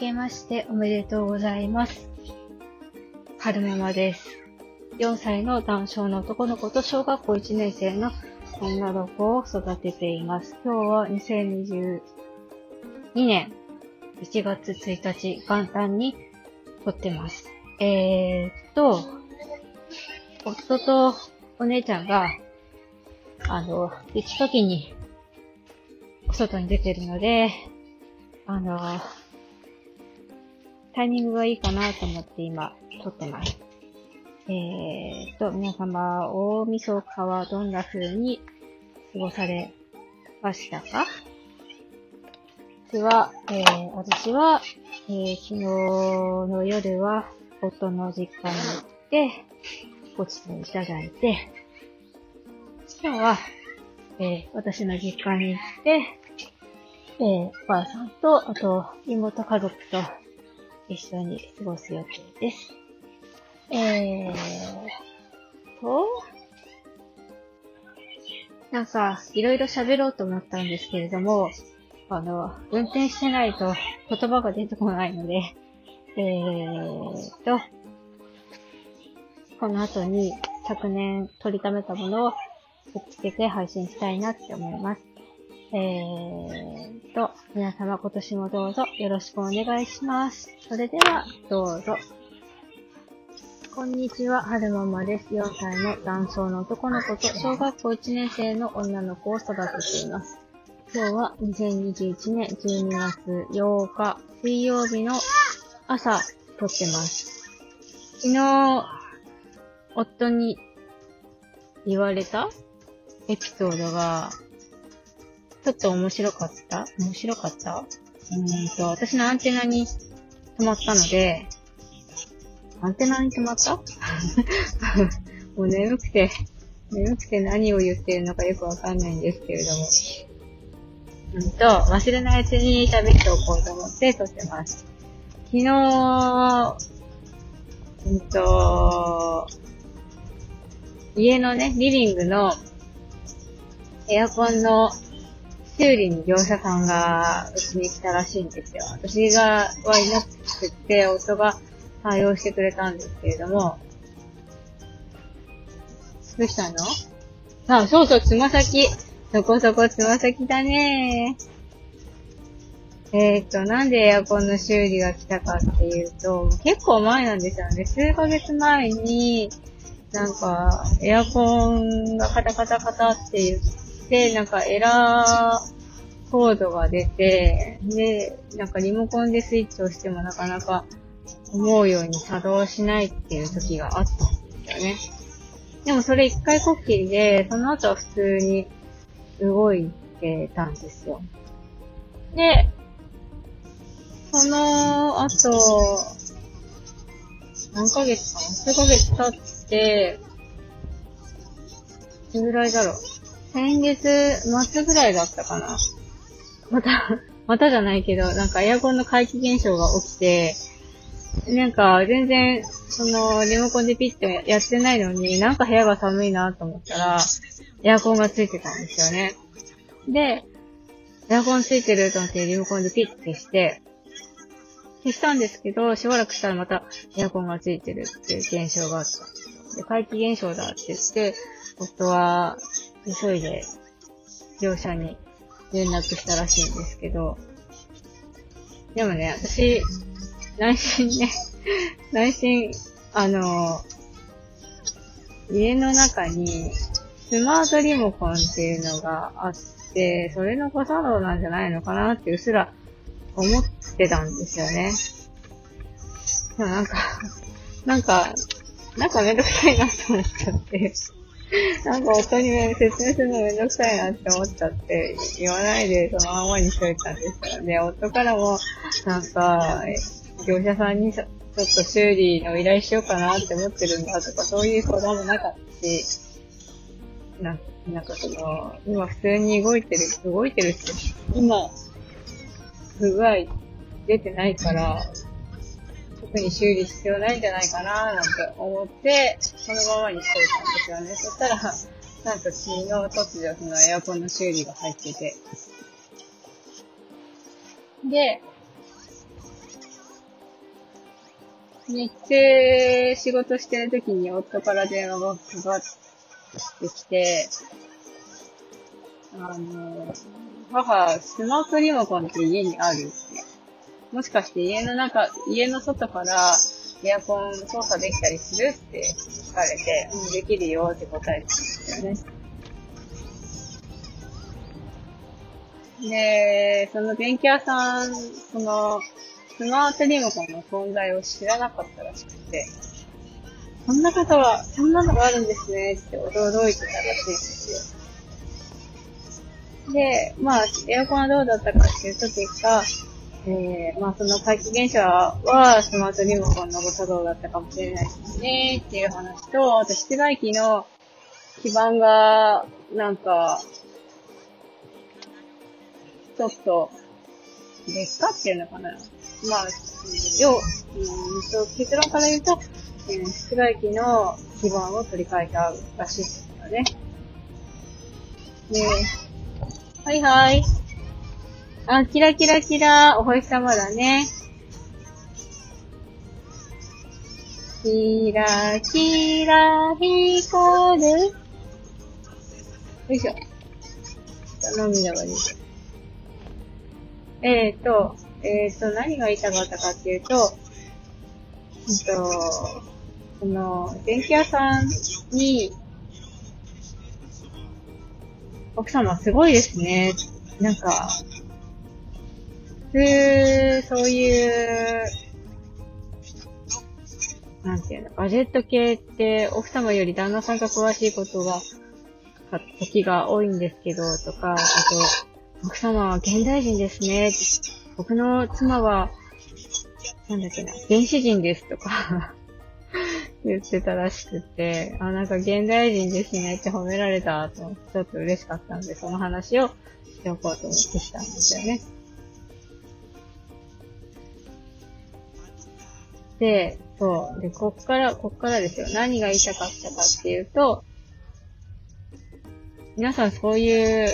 けましておめでとうございます。春ママです。4歳の男性の男の子と小学校1年生の女の子を育てています。今日は2022年1月1日元旦に撮ってます。えーっと、夫とお姉ちゃんが、あの、雪かきに外に出てるので、あの、タイミングがいいかなと思って今撮ってます。えーと、皆様、大晦日はどんな風に過ごされましたか？私は、えー、私は、えー、昨日の夜は、夫の実家に行って、ごちそういただいて、今日は、えー、私の実家に行って、えー、お母さんと、あと、妹家族と一緒に過ごす予定です。えーと、なんか、いろいろ喋ろうと思ったんですけれども、あの、運転してないと言葉が出てこないので、えーと、この後に昨年取りためたものをくっつけて配信したいなって思います。えーと、皆様今年もどうぞよろしくお願いします。それでは、どうぞ。こんにちは、はるままです。4歳の男性の男の子と小学校1年生の女の子を育てています。今日は2021年12月8日水曜日の朝撮ってます。昨日、夫に言われたエピソードが、ちょっと面白かった？面白かった？うんと、私のアンテナに止まったので、アンテナに止まった？もう眠くて、眠くて何を言ってるのかよくわかんないんですけれども。うんと、忘れないうちに喋っておこうと思って撮ってます。昨日、うんと、家のね、リビングのエアコンの修理に業者さんがうちに来たらしいんですよ。私がはいなくて、夫が対応してくれたんですけれども、どうしたの？あ、そうそう、つま先。そこそこつま先だねえーっと、なんでエアコンの修理が来たかっていうと、結構前なんですよね。数ヶ月前に、なんか、エアコンがカタカタカタって言って、なんかエラーコードが出て、で、なんかリモコンでスイッチを押してもなかなか思うように作動しないっていう時があったんですよね。でもそれ一回こっきりで、その後は普通に動いてたんですよ。で、その後、何ヶ月かな？数ヶ月経って、いつぐらいだろう？先月末ぐらいだったかな。また、またじゃないけど、なんかエアコンの怪奇現象が起きて、なんか全然、その、リモコンでピッてやってないのに、なんか部屋が寒いなと思ったら、エアコンがついてたんですよね。で、エアコンついてると思ってリモコンでピッてして、消したんですけど、しばらくしたらまたエアコンがついてるっていう現象があった。で、怪奇現象だって言って、夫は急いで業者に連絡したらしいんですけど、でもね、私、内心ね、内心、あの、家の中にスマートリモコンっていうのがあって、それの誤作動なんじゃないのかなってうっすら思ってたんですよね。なんか、なんか、なんかめんどくさいなって思っちゃって、なんか夫に説明するのめんどくさいなって思っちゃって、言わないでそのままにしといたんですよね。夫からも、なんか、業者さんにちょっと修理の依頼しようかなって思ってるんだとか、そういう相談もなかったし、ななんかその、今普通に動いてる、動いてるって、今、不具合出てないから、特に修理必要ないんじゃないかななんて思って、そのままにしといたんですよね。そしたら、なんと昨日突如そのエアコンの修理が入ってて。で、日中仕事してる時に夫から電話がかかってきて、あの、母、スマートリモコンって家にある。もしかして家の中、家の外からエアコン操作できたりするって聞かれて、うん、できるよって答えてたんですよね。で、その電気屋さん、その、スマートリモコンの存在を知らなかったらしくて、そんなことは、そんなのがあるんですねって驚いてたらしいんですよ。で、まあ、エアコンはどうだったかっていうと結果、えー、まあその怪奇現象はスマートリモコンのご作動だったかもしれないですねっていう話と、あと室外機の基板が、なんか、ちょっと、劣化っていうのかな。まあ、要、うんと、結論から言うと、えー、室外機の基板を取り替えたらしいですよね。で、はいはい。あ、キラキラキラ、お星様だね。キラキラ光る。よいしょ。涙が出て。えっ、ー、と、えっ、ー、と、何が言いたかったかっていうと、うんと、その、電気屋さんに、奥様すごいですね。なんか、普通、そういう、なんていうの、ガジェット系って奥様より旦那さんが詳しいことが、時が多いんですけど、とか、あと、奥様は現代人ですね。僕の妻は、なんだっけな、原始人ですとか 言ってたらしくて、あ、なんか現代人ですねって褒められたと、ちょっと嬉しかったんで、その話をしておこうと思ってきたんですよね。で、そう。で、こっから、こっからですよ。何が言いたかったかっていうと、皆さんそういう、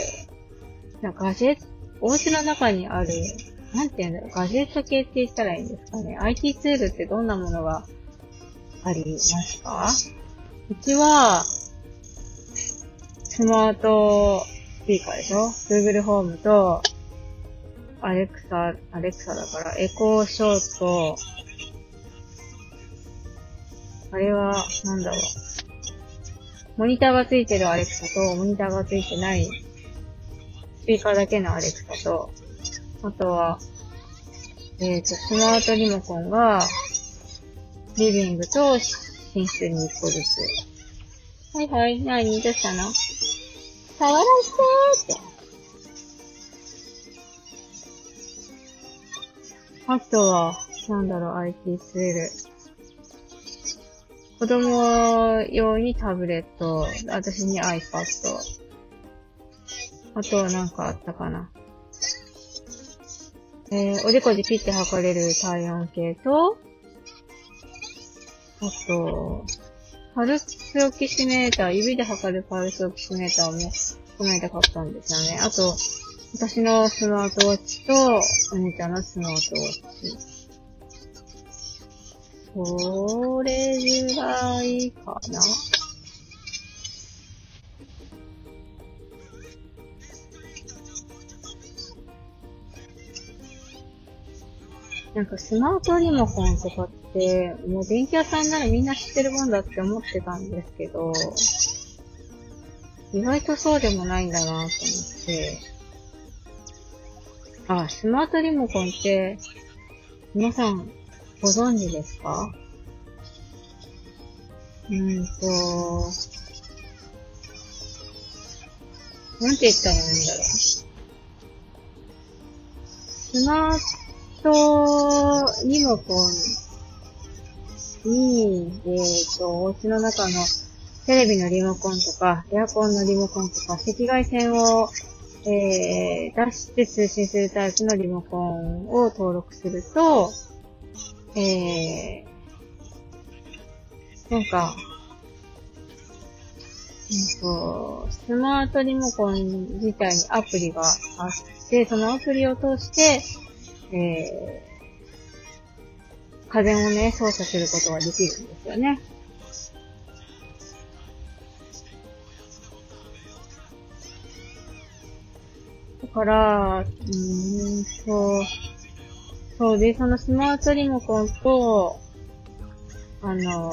なんかガジェット、お家の中にある、なんていうんだろう、ガジェット系って言ったらいいんですかね。IT ツールってどんなものがありますか？うちは、スマートスピーカーでしょ ?Google ホームと、アレクサ、アレクサだから、エコーショート、あれは、なんだろう。モニターがついてるアレクサと、モニターがついてない、スピーカーだけのアレクサと、あとは、えっ、ー、と、スマートリモコンが、リビングと寝室に1個ずつ。はいはい、何どうしたの？触らせてーって。あとは、なんだろう、IT ツール。子供用にタブレット、私に iPad。あとはなんかあったかな。えー、おでこでピッて測れる体温計と、あと、パルスオキシメーター、指で測るパルスオキシメーターも、この間買ったんですよね。あと、私のスマートウォッチと、お姉ちゃんのスマートウォッチ。それぐらいかな。なんかスマートリモコンとかって、もう電気屋さんならみんな知ってるもんだって思ってたんですけど、意外とそうでもないんだなと思って。あ、スマートリモコンって、皆さんご存知ですか？うんと、なんて言ったらいいんだろう。スマートリモコンに、えっ、ー、と、お家の中のテレビのリモコンとか、エアコンのリモコンとか、赤外線を、えー、出して通信するタイプのリモコンを登録すると、えー、なんか、うんと、スマートリモコン自体にアプリがあって、そのアプリを通して、えー家電をね、操作することができるんですよね。だから、うーんと、そうで、そのスマートリモコンと、あの、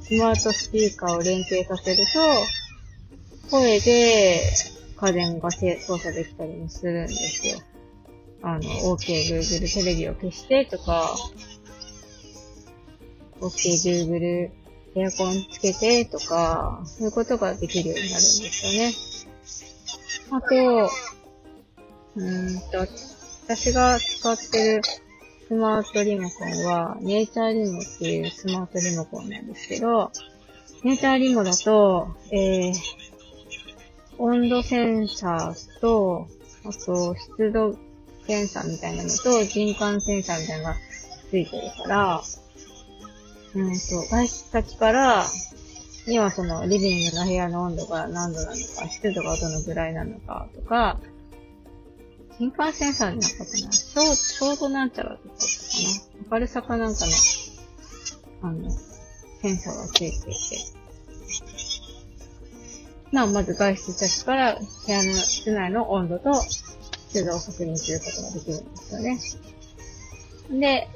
スマートスピーカーを連携させると、声で家電が操作できたりもするんですよ。あの、OK Google テレビを消してとか、OK Google エアコンつけてとか、そういうことができるようになるんですよね。あと、うーんと、私が使ってるスマートリモコンは、ネイチャーリモっていうスマートリモコンなんですけど、ネイチャーリモだと、えー、温度センサーと、あと、湿度センサーみたいなのと、人感センサーみたいなのがついてるから、うんと、外出先から、にはその、リビングの部屋の温度が何度なのか、湿度がどのぐらいなのかとか、人感センサーになったかなちょう、ちょうどなんちゃらだってことかな明るさかなんかの、あの、センサーがついていて。まあ、まず外出先から部屋の室内の温度と湿度を確認することができるんですよね。で、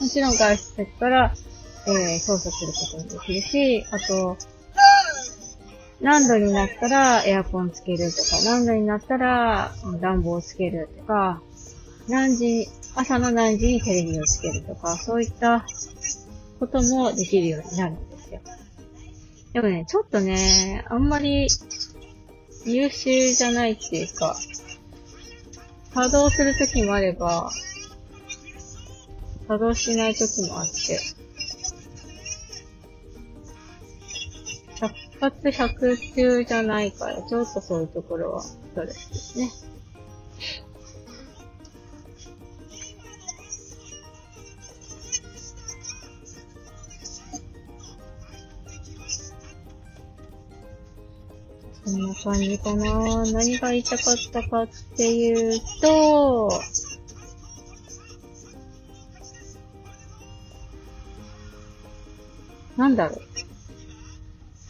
もちろん外出先から、えー、操作することもできるし、あと、何度になったらエアコンつけるとか、何度になったら暖房つけるとか、何時、朝の何時にテレビをつけるとか、そういったこともできるようになるんですよ。でもね、ちょっとね、あんまり優秀じゃないっていうか、作動するときもあれば、作動しないときもあって、発100中じゃないから、ちょっとそういうところはストレスですね。そんな感じかな何が言いたかったかっていうと、なんだろう。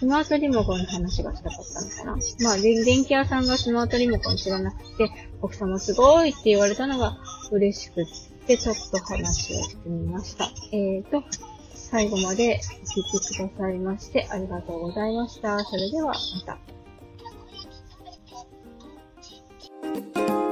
スマートリモコンの話がしたかったのかな。まあ、電気屋さんがスマートリモコン知らなくて、奥様すごいって言われたのが嬉しくって、ちょっと話をしてみました。えーと、最後までお聞きくださいましてありがとうございました。それではまた。